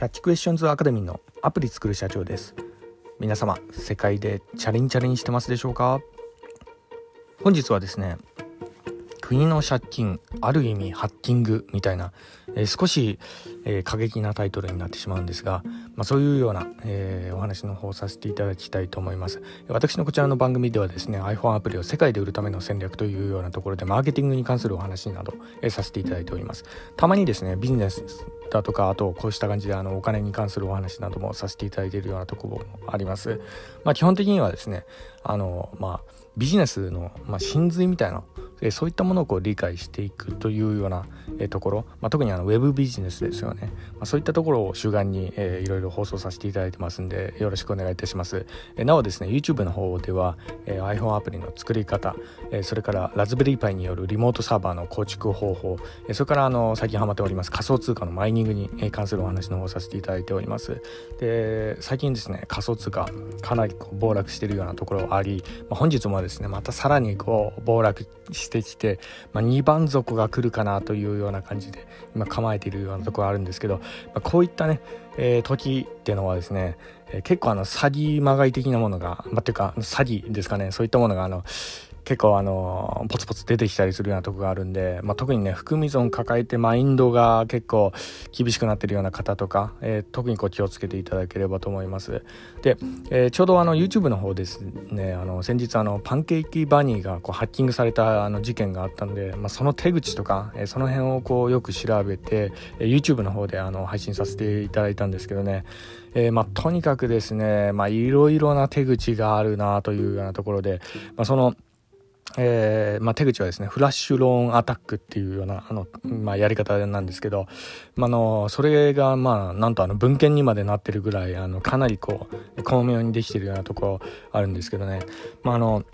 キャッチクエスチョンズアカデミーのアプリ作る社長です。皆様世界でチャレンチャリンしてますでしょうか？本日はですね国の借金ある意味ハッキングみたいな、えー、少し、えー、過激なタイトルになってしまうんですが、まあ、そういうような、えー、お話の方をさせていただきたいと思います。私のこちらの番組ではですね iPhone アプリを世界で売るための戦略というようなところでマーケティングに関するお話など、えー、させていただいております。たまにですねビジネスだとかあとこうした感じであのお金に関するお話などもさせていただいているようなところもあります。まあ基本的にはですねあのまあビジネスの、まあ、真髄みたいなえそういったものをこう理解していくというような、えところ、まあ、特にあのウェブビジネスですよね、まあ、そういったところを主眼に、えー、いろいろ放送させていただいてますんでよろしくお願いいたします、えなおですね YouTube の方では、え iPhone アプリの作り方、えそれからラズベリーパイによるリモートサーバーの構築方法、えそれからあの最近ハマっております仮想通貨のマイニングに関するお話の方をさせていただいております。で最近ですね仮想通貨かなりこう暴落しているようなところあり、まあ、本日もですねまたさらにこう暴落してきて、まあ、2番底が来るかなというような感じで今構えているようなところあるんですけど、まあ、こういったね、えー、時っていうのはですね、えー、結構あの詐欺まがい的なものが、まあ、っていうか詐欺ですかねそういったものがあの結構あのポツポツ出てきたりするようなとこがあるんで、まあ、特にね含み損抱えてマインドが結構厳しくなってるような方とか、えー、特にこう気をつけていただければと思います。で、えー、ちょうどあの YouTube の方ですねあの先日あのパンケーキバニーがこうハッキングされたあの事件があったんで、まあ、その手口とか、えー、その辺をこうよく調べて、え YouTube の方であの配信させていただいたんですけどね。え、まあ、とにかくですね、いろいろな手口があるなというようなところで、まあ、そのえーまあ、手口はですねフラッシュローンアタックっていうようなあの、まあ、やり方なんですけど、まあのそれがまあなんとあの文献にまでなってるぐらいあのかなりこう巧妙にできてるようなところあるんですけどね、まあ、あの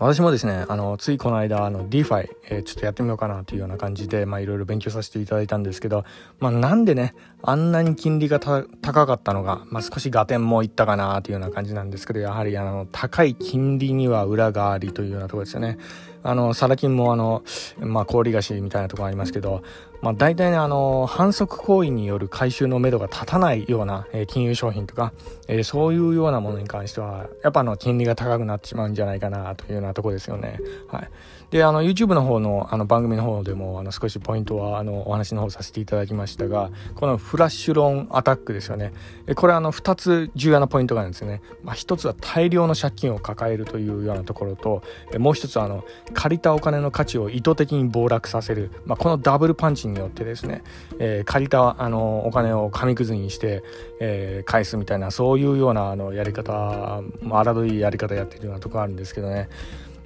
私もですね、あの、ついこの間、あの、DeFi、えー、ちょっとやってみようかなというような感じで、まあ、いろいろ勉強させていただいたんですけど、まあ、なんでね、あんなに金利が高かったのが、まあ、少し合点もいったかなというような感じなんですけど、やはり、あの、高い金利には裏がありというようなところですよね。あの、サラ金もあの、まあ、氷菓子みたいなところありますけど、まあ、大体ね、あの、反則行為による回収のめどが立たないような、えー、金融商品とか、えー、そういうようなものに関しては、やっぱあの、金利が高くなってしまうんじゃないかなというようなところですよね。はい。で、あの、YouTube の方の、あの、番組の方でも、あの、少しポイントは、あの、お話の方させていただきましたが、このフラッシュローンアタックですよね。えこれあの、二つ重要なポイントがあるんですよね。まあ、一つは大量の借金を抱えるというようなところと、えもう一つはあの、借りたお金の価値を意図的に暴落させる。まあ、このダブルパンチによってですね、えー、借りた、あの、お金を紙くずにして、えー、返すみたいな、そういうような、あの、やり方、まあ荒どいやり方やってるようなところあるんですけどね。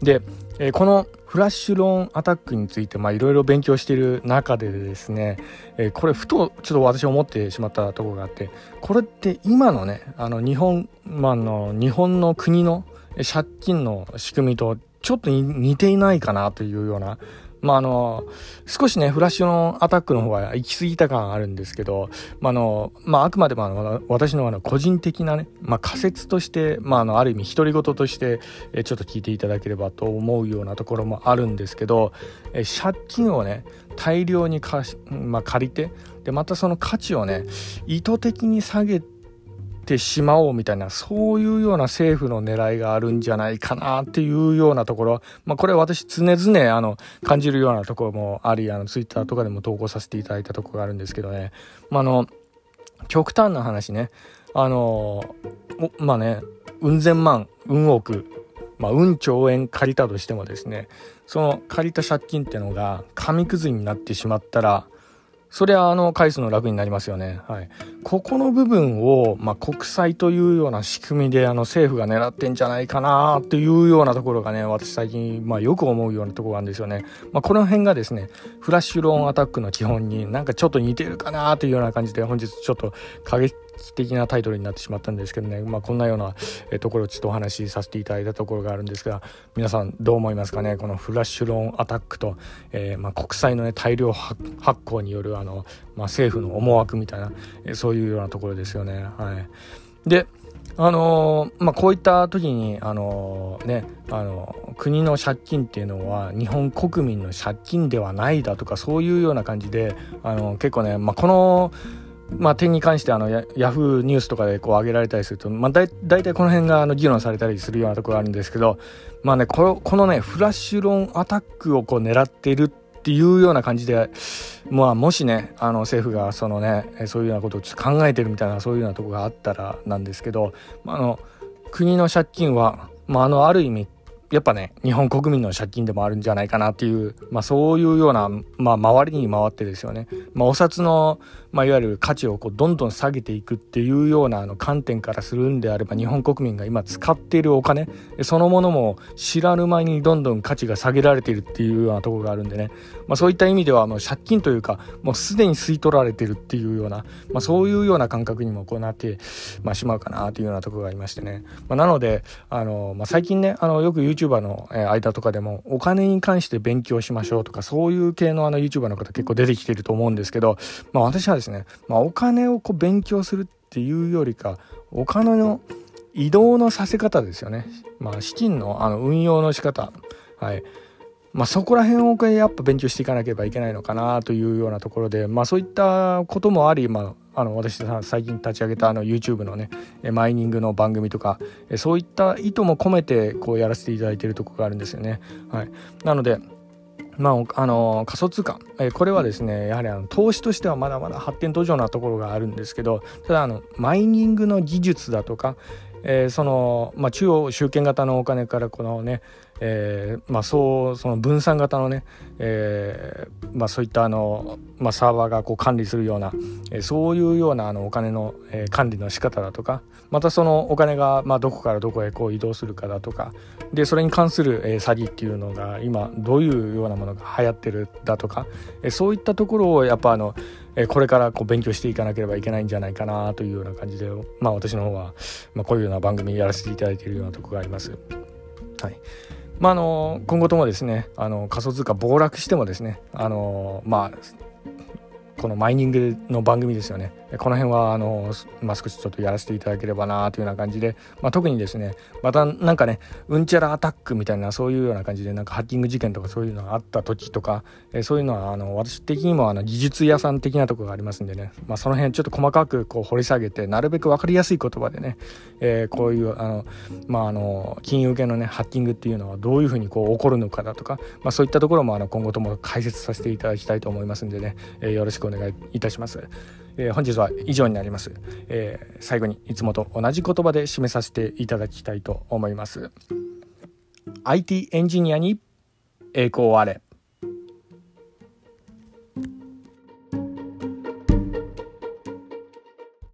で、えー、このフラッシュローンアタックについていろいろ勉強している中でですね、えー、これふとちょっと私思ってしまったところがあってこれって今のねあの日本,、まあの日本の国の借金の仕組みとちょっと似ていないかなというようなまあ、あの、少しね、フラッシュのアタックの方は行き過ぎた感あるんですけど、まあ、あの、まあ、あくまでもあの、私のあの、個人的なね、まあ、仮説として、まあ、あの、ある意味、独り言として、えちょっと聞いていただければと思うようなところもあるんですけど、え借金をね、大量にかまあ、借りて、で、またその価値をね、意図的に下げててしまおうみたいなそういうような政府の狙いがあるんじゃないかなっていうようなところ、まあ、これ私常々あの感じるようなところもありあのツイッターとかでも投稿させていただいたところがあるんですけどね、まあ、あの極端な話ね。あのまあねうん千万うん億まあ、うん兆円借りたとしてもですねその借りた借金っていうのが紙くずになってしまったらそれはあの返すの楽になりますよね。はい。ここの部分を、まあ、国債というような仕組みであの政府が狙ってんじゃないかなっていうようなところがね、私最近、まあ、よく思うようなところがあるんですよね。まあ、この辺がですね、フラッシュローンアタックの基本になんかちょっと似てるかなというような感じで本日ちょっと過激的なタイトルになってしまったんですけどね、まあ、こんなようなところをちょっとお話しさせていただいたところがあるんですが皆さんどう思いますかね？このフラッシュローンアタックと、えー、まあ、国債の、ね、大量発行によるあの、まあ、政府の思惑みたいな、えそういうようなところですよね。はい、であのー、まあ、こういった時に、あのー、ね、あの国の借金っていうのは日本国民の借金ではないだとかそういうような感じで、あの結構ね、まあ、このまあ、点に関してあのヤフーニュースとかでこう上げられたりすると、まあ、だ大体この辺があの議論されたりするようなところがあるんですけど、まあね、このこのねフラッシュロンアタックをこう狙っているっていうような感じで、まあ、もしねあの政府がそのねそういうようなことをと考えてるみたいなそういうようなところがあったらなんですけど、まあ、あの国の借金は、まあ、あのある意味やっぱね日本国民の借金でもあるんじゃないかなっていう、まあ、そういうような、まあ、周りに回ってですよね、まあ、お札の、まあ、いわゆる価値をこうどんどん下げていくっていうようなあの観点からするんであれば日本国民が今使っているお金そのものも知らぬ間にどんどん価値が下げられているっていうようなところがあるんでね、まあ、そういった意味ではもう借金というかもうすでに吸い取られてるっていうような、まあ、そういうような感覚にもこうなって、まあ、しまうかなというようなところがありましてね、まあ、なのであの、まあ、最近ねあのよく YouTuber の間とかでもお金に関して勉強しましょうとかそういう系のあの YouTuber の方結構出てきてると思うんですけど、まあ、私はですね、まあ、お金をこう勉強するっていうよりかお金の移動のさせ方ですよね、まあ、資金のあの運用の仕方。はい。まあ、そこら辺をやっぱ勉強していかなければいけないのかなというようなところで、まあ、そういったこともあり、まあ、あの私最近立ち上げたあの YouTube のねマイニングの番組とかそういった意図も込めてこうやらせていただいているところがあるんですよね。はい、なのでまあ、あの仮想通貨、えこれはですねやはりあの投資としてはまだまだ発展途上なところがあるんですけどただあのマイニングの技術だとか、えー、その、まあ、中央集権型のお金からこのね、えー、まあ、そうその分散型のね、えー、まあ、そういったあの、まあ、サーバーがこう管理するような、えー、そういうようなあのお金の、え管理の仕方だとかまたそのお金が、ま、どこからどこへこう移動するかだとかでそれに関する、え詐欺っていうのが今どういうようなものが流行ってるだとか、えそういったところをやっぱあのえこれからこう勉強していかなければいけないんじゃないかなというような感じで、まあ、私の方は、ま、こういうような番組やらせていただいているようなとこがあります。はいまあ、あの今後ともですねあの仮想通貨暴落してもですねあのまあこのマイニングの番組ですよね。この辺はあの、まあ、少しちょっとやらせていただければなというような感じで、まあ、特にですねまたなんかねうんちゃらアタックみたいなそういうような感じでなんかハッキング事件とかそういうのがあった時とか、えそういうのはあの私的にもあの技術屋さん的なとこがありますんでね、まあ、その辺ちょっと細かくこう掘り下げてなるべく分かりやすい言葉でね、えー、こういうあの、まあ、あの金融系のねハッキングっていうのはどういうふうにこう起こるのかだとか、ま、そういったところもあの今後とも解説させていただきたいと思いますんでね、えー、よろしくお願いします。願いいたします。えー、本日は以上になります、えー、最後にいつもと同じ言葉で締めさせていただきたいと思います。IT エンジニアに栄光あれ。